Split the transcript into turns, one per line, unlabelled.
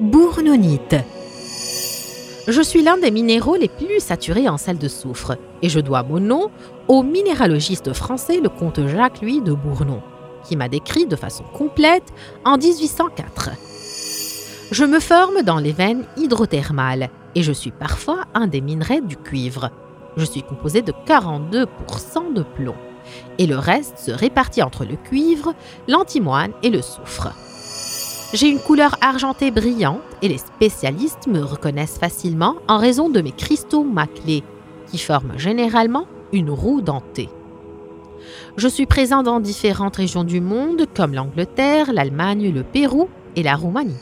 Bournonite. Je suis l'un des minéraux les plus saturés en sel de soufre et je dois mon nom au minéralogiste français le comte Jacques-Louis de Bournon, qui m'a décrit de façon complète en 1804. Je me forme dans les veines hydrothermales et je suis parfois un des minerais du cuivre. Je suis composé de 42% de plomb et le reste se répartit entre le cuivre, l'antimoine et le soufre. J'ai une couleur argentée brillante et les spécialistes me reconnaissent facilement en raison de mes cristaux maclés, qui forment généralement une roue dentée. Je suis présent dans différentes régions du monde comme l'Angleterre, l'Allemagne, le Pérou et la Roumanie.